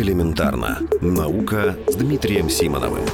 Элементарно. Наука с Дмитрием Симоновым.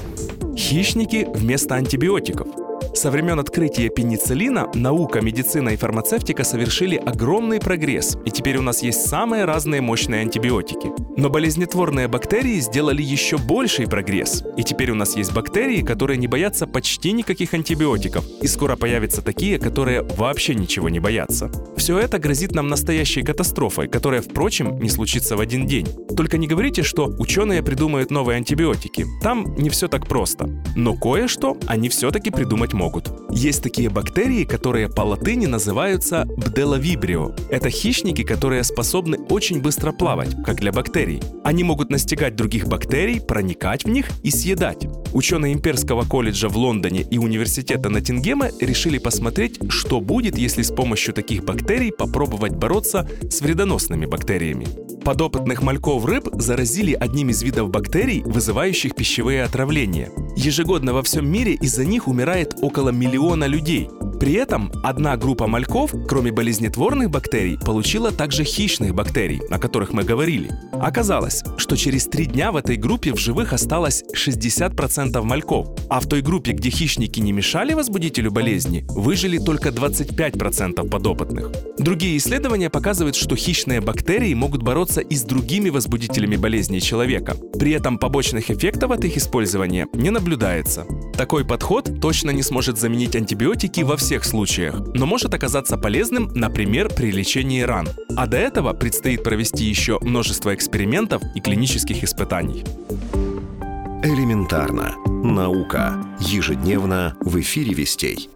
Хищники вместо антибиотиков – со времен открытия пенициллина наука, медицина и фармацевтика совершили огромный прогресс, и теперь у нас есть самые разные мощные антибиотики. Но болезнетворные бактерии сделали еще больший прогресс, и теперь у нас есть бактерии, которые не боятся почти никаких антибиотиков, и скоро появятся такие, которые вообще ничего не боятся. Все это грозит нам настоящей катастрофой, которая, впрочем, не случится в один день. Только не говорите, что ученые придумают новые антибиотики. Там не все так просто. Но кое-что они все-таки придумать могут могут. Есть такие бактерии, которые по латыни называются бделовибрио. Это хищники, которые способны очень быстро плавать, как для бактерий. Они могут настигать других бактерий, проникать в них и съедать. Ученые Имперского колледжа в Лондоне и университета Ноттингема решили посмотреть, что будет, если с помощью таких бактерий попробовать бороться с вредоносными бактериями. Подопытных мальков рыб заразили одним из видов бактерий, вызывающих пищевые отравления. Ежегодно во всем мире из-за них умирает около миллиона людей. При этом одна группа мальков, кроме болезнетворных бактерий, получила также хищных бактерий, о которых мы говорили. Оказалось, что через три дня в этой группе в живых осталось 60% мальков, а в той группе, где хищники не мешали возбудителю болезни, выжили только 25% подопытных. Другие исследования показывают, что хищные бактерии могут бороться и с другими возбудителями болезней человека. При этом побочных эффектов от их использования не наблюдается. Такой подход точно не сможет заменить антибиотики во всех случаях, но может оказаться полезным, например, при лечении ран. А до этого предстоит провести еще множество экспериментов и клинических испытаний. Элементарно. Наука. Ежедневно в эфире Вестей.